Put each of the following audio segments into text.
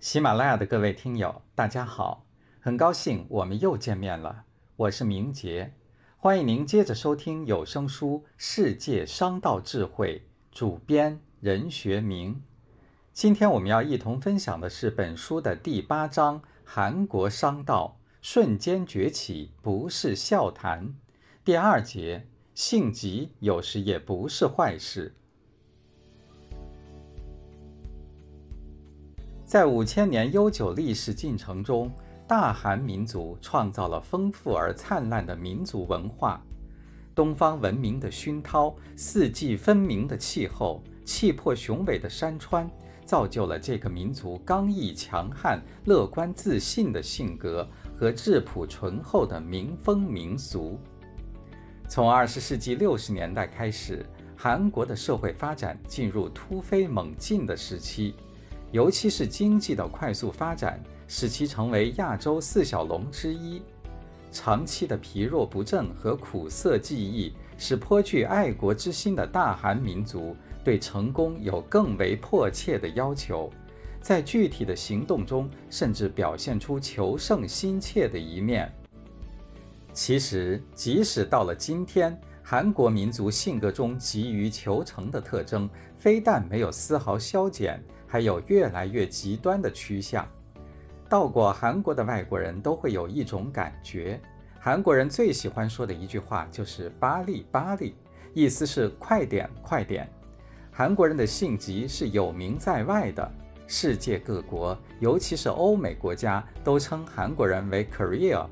喜马拉雅的各位听友，大家好，很高兴我们又见面了。我是明杰，欢迎您接着收听有声书《世界商道智慧》，主编任学明。今天我们要一同分享的是本书的第八章：韩国商道瞬间崛起不是笑谈。第二节：性急有时也不是坏事。在五千年悠久历史进程中，大韩民族创造了丰富而灿烂的民族文化。东方文明的熏陶，四季分明的气候，气魄雄伟的山川，造就了这个民族刚毅强悍、乐观自信的性格和质朴醇厚的民风民俗。从二十世纪六十年代开始，韩国的社会发展进入突飞猛进的时期。尤其是经济的快速发展，使其成为亚洲四小龙之一。长期的疲弱不振和苦涩记忆，使颇具爱国之心的大韩民族对成功有更为迫切的要求，在具体的行动中，甚至表现出求胜心切的一面。其实，即使到了今天，韩国民族性格中急于求成的特征，非但没有丝毫消减。还有越来越极端的趋向。到过韩国的外国人都会有一种感觉：韩国人最喜欢说的一句话就是“巴利巴利”，意思是快点快点。韩国人的性急是有名在外的，世界各国，尤其是欧美国家，都称韩国人为 “Korea”，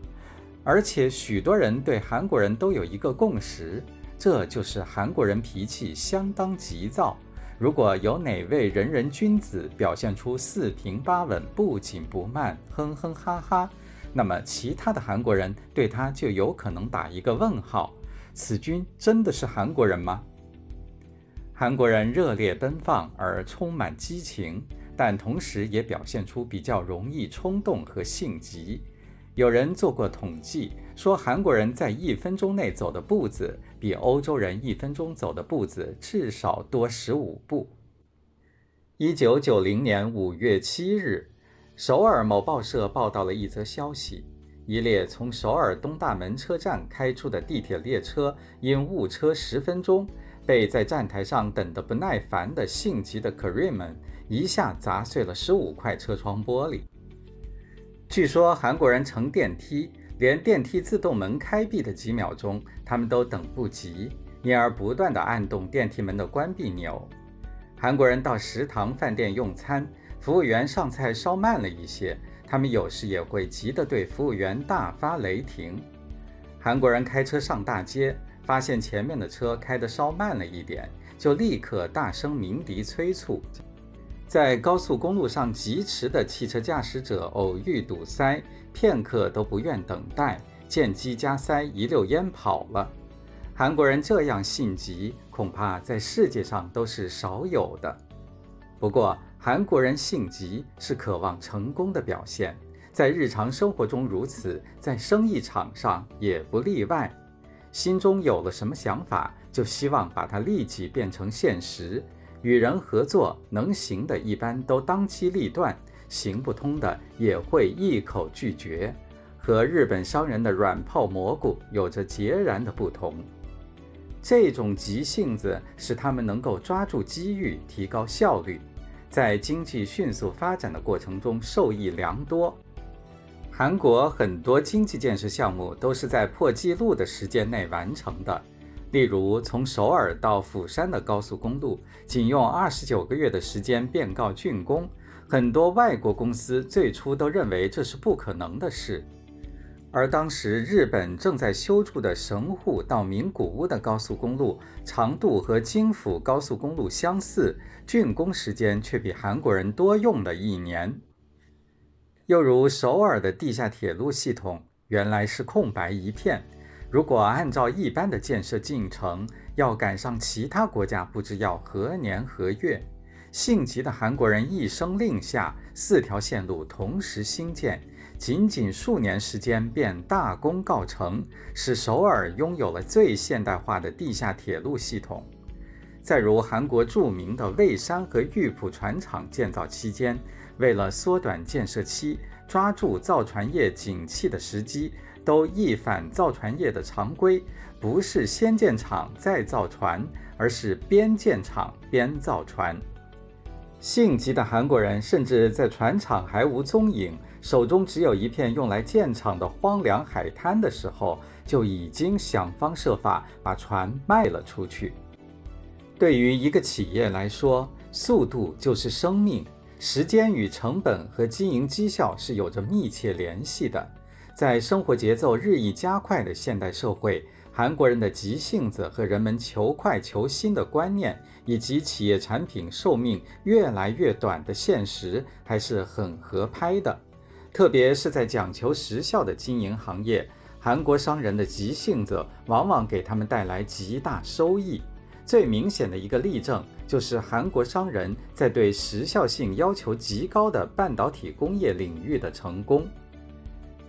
而且许多人对韩国人都有一个共识，这就是韩国人脾气相当急躁。如果有哪位仁人君子表现出四平八稳、不紧不慢、哼哼哈哈，那么其他的韩国人对他就有可能打一个问号：此君真的是韩国人吗？韩国人热烈奔放而充满激情，但同时也表现出比较容易冲动和性急。有人做过统计，说韩国人在一分钟内走的步子，比欧洲人一分钟走的步子至少多十五步。一九九零年五月七日，首尔某报社报道了一则消息：一列从首尔东大门车站开出的地铁列车因误车十分钟，被在站台上等得不耐烦的性急的 Korean 们一下砸碎了十五块车窗玻璃。据说韩国人乘电梯，连电梯自动门开闭的几秒钟，他们都等不及，因而不断地按动电梯门的关闭钮。韩国人到食堂、饭店用餐，服务员上菜稍慢了一些，他们有时也会急得对服务员大发雷霆。韩国人开车上大街，发现前面的车开得稍慢了一点，就立刻大声鸣笛催促。在高速公路上疾驰的汽车驾驶者偶遇堵塞，片刻都不愿等待，见机加塞，一溜烟跑了。韩国人这样性急，恐怕在世界上都是少有的。不过，韩国人性急是渴望成功的表现，在日常生活中如此，在生意场上也不例外。心中有了什么想法，就希望把它立即变成现实。与人合作，能行的一般都当机立断，行不通的也会一口拒绝，和日本商人的软泡蘑菇有着截然的不同。这种急性子使他们能够抓住机遇，提高效率，在经济迅速发展的过程中受益良多。韩国很多经济建设项目都是在破纪录的时间内完成的。例如，从首尔到釜山的高速公路，仅用二十九个月的时间便告竣工。很多外国公司最初都认为这是不可能的事。而当时日本正在修筑的神户到名古屋的高速公路，长度和京釜高速公路相似，竣工时间却比韩国人多用了一年。又如首尔的地下铁路系统，原来是空白一片。如果按照一般的建设进程，要赶上其他国家，不知要何年何月。性急的韩国人一声令下，四条线路同时兴建，仅仅数年时间便大功告成，使首尔拥有了最现代化的地下铁路系统。再如韩国著名的蔚山和玉浦船厂建造期间，为了缩短建设期，抓住造船业景气的时机，都一反造船业的常规，不是先建厂再造船，而是边建厂边造船。性急的韩国人甚至在船厂还无踪影、手中只有一片用来建厂的荒凉海滩的时候，就已经想方设法把船卖了出去。对于一个企业来说，速度就是生命。时间与成本和经营绩效是有着密切联系的。在生活节奏日益加快的现代社会，韩国人的急性子和人们求快求新的观念，以及企业产品寿命越来越短的现实，还是很合拍的。特别是在讲求时效的经营行业，韩国商人的急性子往往给他们带来极大收益。最明显的一个例证。就是韩国商人在对时效性要求极高的半导体工业领域的成功。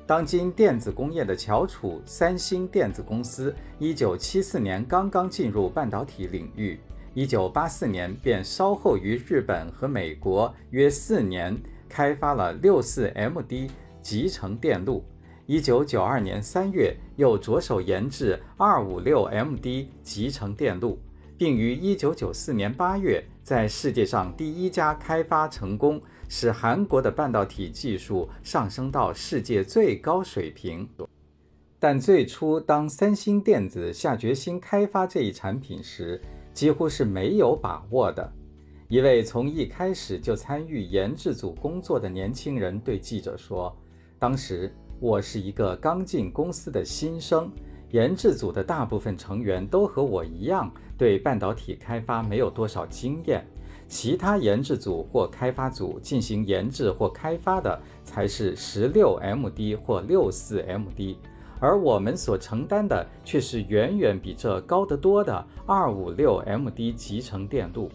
当今电子工业的翘楚三星电子公司，一九七四年刚刚进入半导体领域，一九八四年便稍后于日本和美国约四年开发了六四 MD 集成电路，一九九二年三月又着手研制二五六 MD 集成电路。并于1994年8月在世界上第一家开发成功，使韩国的半导体技术上升到世界最高水平。但最初，当三星电子下决心开发这一产品时，几乎是没有把握的。一位从一开始就参与研制组工作的年轻人对记者说：“当时我是一个刚进公司的新生。”研制组的大部分成员都和我一样，对半导体开发没有多少经验。其他研制组或开发组进行研制或开发的才是十六 MD 或六四 MD，而我们所承担的却是远远比这高得多的二五六 MD 集成电路。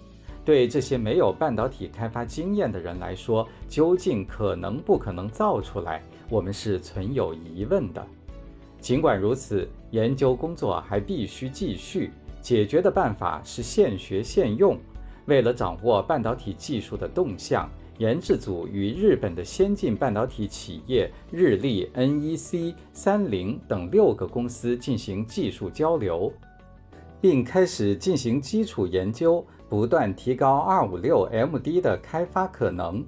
对这些没有半导体开发经验的人来说，究竟可能不可能造出来，我们是存有疑问的。尽管如此，研究工作还必须继续。解决的办法是现学现用。为了掌握半导体技术的动向，研制组与日本的先进半导体企业日立、NEC、三菱等六个公司进行技术交流，并开始进行基础研究，不断提高 256MD 的开发可能。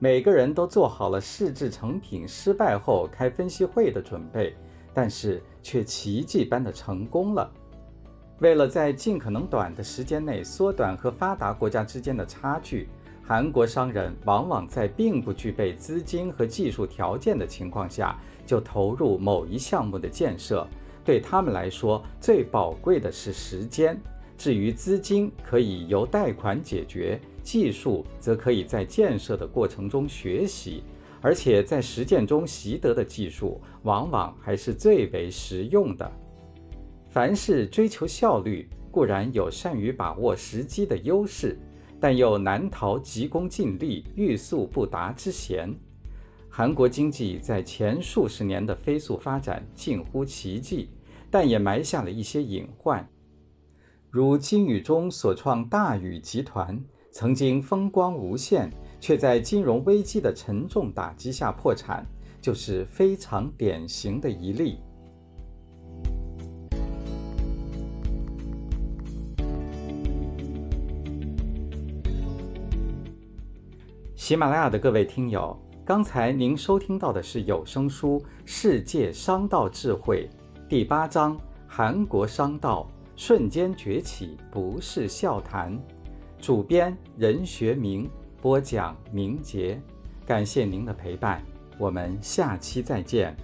每个人都做好了试制成品失败后开分析会的准备。但是却奇迹般的成功了。为了在尽可能短的时间内缩短和发达国家之间的差距，韩国商人往往在并不具备资金和技术条件的情况下就投入某一项目的建设。对他们来说，最宝贵的是时间。至于资金，可以由贷款解决；技术则可以在建设的过程中学习。而且在实践中习得的技术，往往还是最为实用的。凡是追求效率，固然有善于把握时机的优势，但又难逃急功近利、欲速不达之嫌。韩国经济在前数十年的飞速发展近乎奇迹，但也埋下了一些隐患，如金宇中所创大宇集团，曾经风光无限。却在金融危机的沉重打击下破产，就是非常典型的一例。喜马拉雅的各位听友，刚才您收听到的是有声书《世界商道智慧》第八章《韩国商道瞬间崛起不是笑谈》，主编任学明。播讲明杰，感谢您的陪伴，我们下期再见。